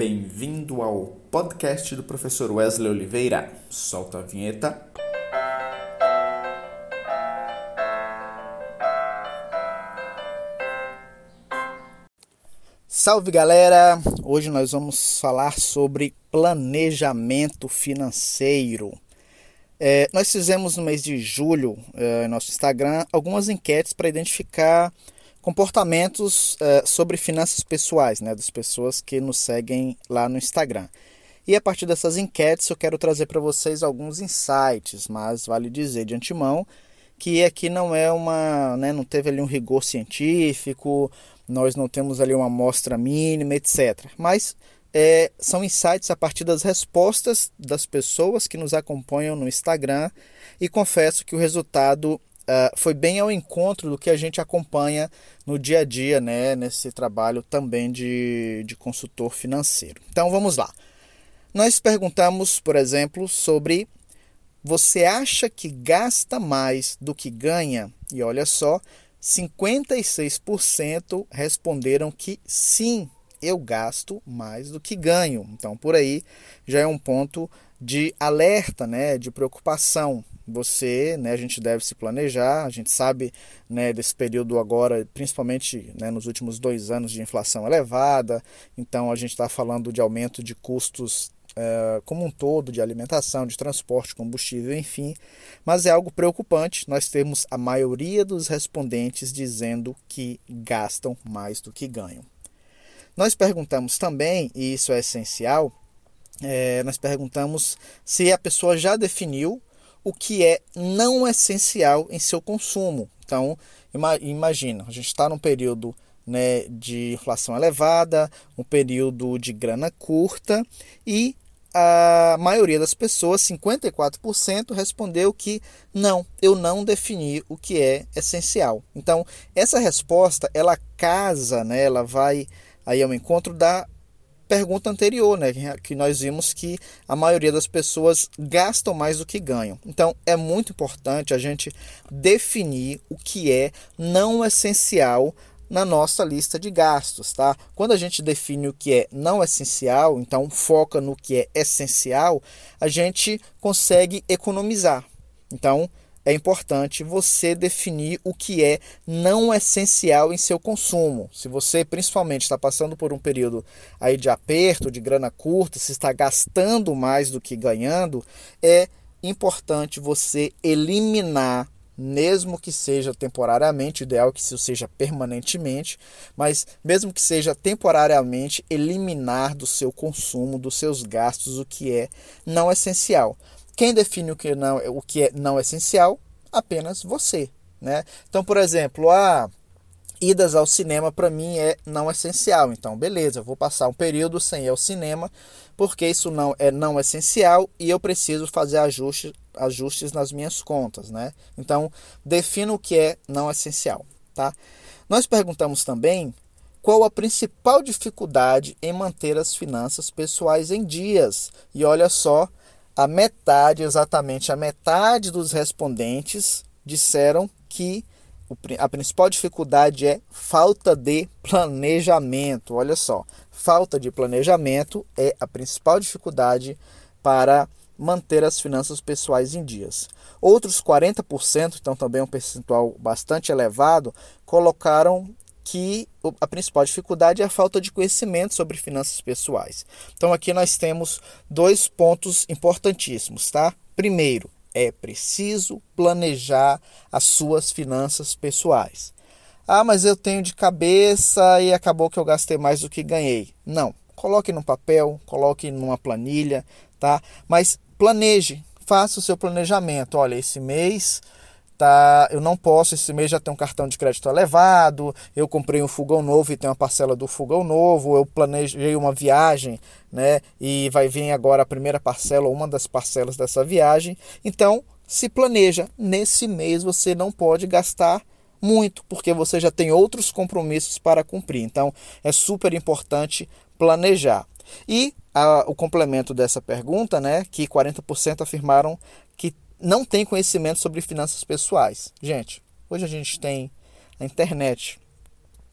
Bem-vindo ao podcast do professor Wesley Oliveira. Solta a vinheta. Salve galera! Hoje nós vamos falar sobre planejamento financeiro. É, nós fizemos no mês de julho, é, no nosso Instagram, algumas enquetes para identificar comportamentos é, sobre finanças pessoais, né, das pessoas que nos seguem lá no Instagram. E a partir dessas enquetes eu quero trazer para vocês alguns insights, mas vale dizer de antemão que aqui não é uma, né, não teve ali um rigor científico, nós não temos ali uma amostra mínima, etc. Mas é, são insights a partir das respostas das pessoas que nos acompanham no Instagram e confesso que o resultado uh, foi bem ao encontro do que a gente acompanha no dia a dia, né, nesse trabalho também de, de consultor financeiro. Então vamos lá. Nós perguntamos, por exemplo, sobre você acha que gasta mais do que ganha? E olha só, 56% responderam que sim, eu gasto mais do que ganho. Então, por aí já é um ponto de alerta, né, de preocupação. Você, né, a gente deve se planejar. A gente sabe, né, desse período agora, principalmente né, nos últimos dois anos de inflação elevada. Então, a gente está falando de aumento de custos é, como um todo, de alimentação, de transporte, combustível, enfim. Mas é algo preocupante nós temos a maioria dos respondentes dizendo que gastam mais do que ganham. Nós perguntamos também, e isso é essencial, é, nós perguntamos se a pessoa já definiu o que é não essencial em seu consumo. Então, imagina, a gente está num período né, de inflação elevada, um período de grana curta e a maioria das pessoas, 54%, respondeu que não, eu não defini o que é essencial. Então, essa resposta, ela casa, né, ela vai aí ao encontro da pergunta anterior, né, que nós vimos que a maioria das pessoas gastam mais do que ganham. Então, é muito importante a gente definir o que é não essencial na nossa lista de gastos, tá? Quando a gente define o que é não essencial, então foca no que é essencial, a gente consegue economizar. Então, é importante você definir o que é não essencial em seu consumo. Se você principalmente está passando por um período aí de aperto, de grana curta, se está gastando mais do que ganhando, é importante você eliminar mesmo que seja temporariamente, ideal que isso seja permanentemente, mas mesmo que seja temporariamente, eliminar do seu consumo, dos seus gastos, o que é não essencial. Quem define o que, não, o que é não essencial? Apenas você. Né? Então, por exemplo, a idas ao cinema para mim é não essencial. Então, beleza, eu vou passar um período sem ir ao cinema, porque isso não é não essencial e eu preciso fazer ajustes ajustes nas minhas contas, né? Então, defina o que é não essencial, tá? Nós perguntamos também qual a principal dificuldade em manter as finanças pessoais em dias. E olha só, a metade, exatamente a metade dos respondentes disseram que a principal dificuldade é falta de planejamento. Olha só, falta de planejamento é a principal dificuldade para manter as finanças pessoais em dias. Outros 40%, então também um percentual bastante elevado, colocaram que a principal dificuldade é a falta de conhecimento sobre finanças pessoais. Então aqui nós temos dois pontos importantíssimos, tá? Primeiro, é preciso planejar as suas finanças pessoais. Ah, mas eu tenho de cabeça e acabou que eu gastei mais do que ganhei. Não, coloque no papel, coloque numa planilha, tá? Mas planeje, faça o seu planejamento. Olha, esse mês tá, eu não posso, esse mês já tem um cartão de crédito elevado, eu comprei um fogão novo e tem uma parcela do fogão novo, eu planejei uma viagem, né? E vai vir agora a primeira parcela, uma das parcelas dessa viagem. Então, se planeja, nesse mês você não pode gastar muito, porque você já tem outros compromissos para cumprir. Então, é super importante planejar. E a, o complemento dessa pergunta, né, que 40% afirmaram não tem conhecimento sobre finanças pessoais. Gente, hoje a gente tem a internet.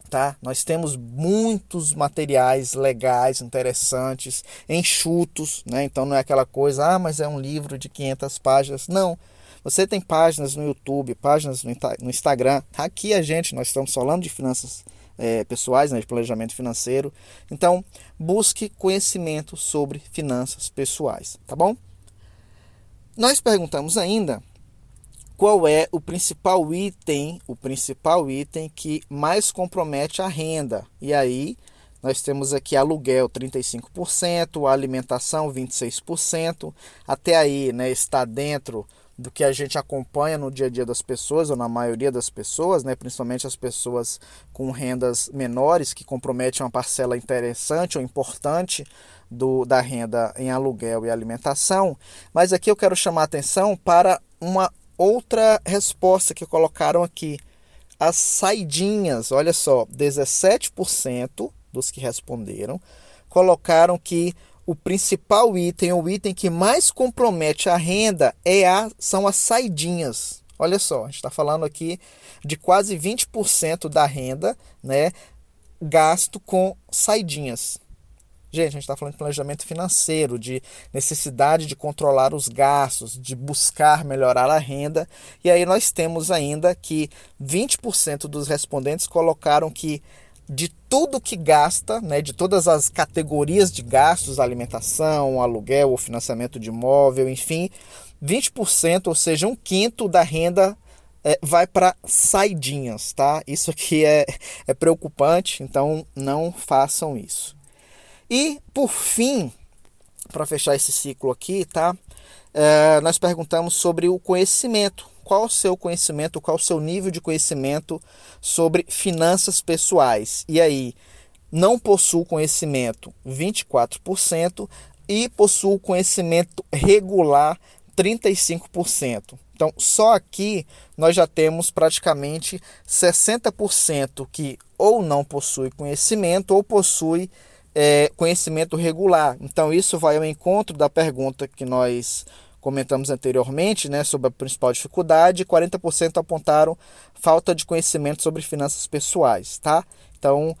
tá? Nós temos muitos materiais legais, interessantes, enxutos, né? Então não é aquela coisa, ah, mas é um livro de 500 páginas. Não. Você tem páginas no YouTube, páginas no Instagram. Aqui a gente, nós estamos falando de finanças é, pessoais, né, de planejamento financeiro. Então, busque conhecimento sobre finanças pessoais, tá bom? Nós perguntamos ainda qual é o principal item, o principal item que mais compromete a renda. E aí nós temos aqui aluguel 35%, alimentação 26%. Até aí, né, está dentro do que a gente acompanha no dia a dia das pessoas, ou na maioria das pessoas, né, principalmente as pessoas com rendas menores, que comprometem uma parcela interessante ou importante do, da renda em aluguel e alimentação. Mas aqui eu quero chamar a atenção para uma outra resposta que colocaram aqui. As saidinhas, olha só, 17% dos que responderam colocaram que o principal item, o item que mais compromete a renda é a, são as saidinhas. Olha só, a gente está falando aqui de quase 20% da renda, né, gasto com saidinhas. Gente, a gente está falando de planejamento financeiro, de necessidade de controlar os gastos, de buscar melhorar a renda. E aí nós temos ainda que 20% dos respondentes colocaram que de tudo que gasta, né, de todas as categorias de gastos, alimentação, aluguel, financiamento de imóvel, enfim, 20%, ou seja, um quinto da renda é, vai para saidinhas, tá? Isso aqui é, é preocupante, então não façam isso. E, por fim, para fechar esse ciclo aqui, tá? É, nós perguntamos sobre o conhecimento. Qual o seu conhecimento, qual o seu nível de conhecimento sobre finanças pessoais? E aí, não possuo conhecimento 24% e possuo conhecimento regular 35%. Então, só aqui nós já temos praticamente 60% que ou não possui conhecimento ou possui é, conhecimento regular. Então, isso vai ao encontro da pergunta que nós comentamos anteriormente, né, sobre a principal dificuldade. 40% apontaram falta de conhecimento sobre finanças pessoais, tá? Então,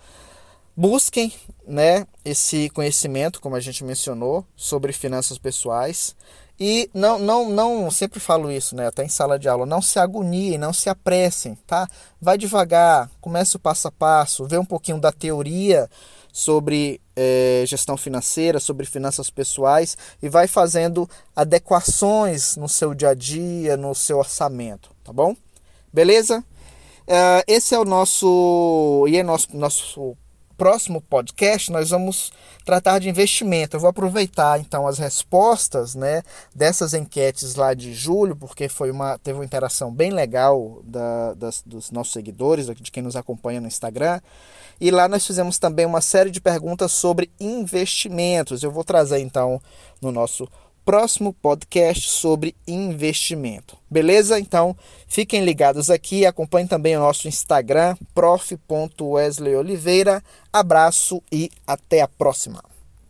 busquem, né, esse conhecimento, como a gente mencionou, sobre finanças pessoais. E não, não, não, sempre falo isso, né? Até em sala de aula, não se agoniem, não se apressem, tá? Vai devagar, comece o passo a passo, vê um pouquinho da teoria sobre é, gestão financeira, sobre finanças pessoais e vai fazendo adequações no seu dia a dia, no seu orçamento, tá bom? Beleza? Uh, esse é o nosso e é nosso nosso próximo podcast nós vamos tratar de investimento. Eu vou aproveitar então as respostas, né, dessas enquetes lá de julho, porque foi uma teve uma interação bem legal da, das, dos nossos seguidores, de quem nos acompanha no Instagram. E lá nós fizemos também uma série de perguntas sobre investimentos. Eu vou trazer então no nosso próximo podcast sobre investimento. Beleza? Então, fiquem ligados aqui, acompanhem também o nosso Instagram, prof.wesleyoliveira. Abraço e até a próxima.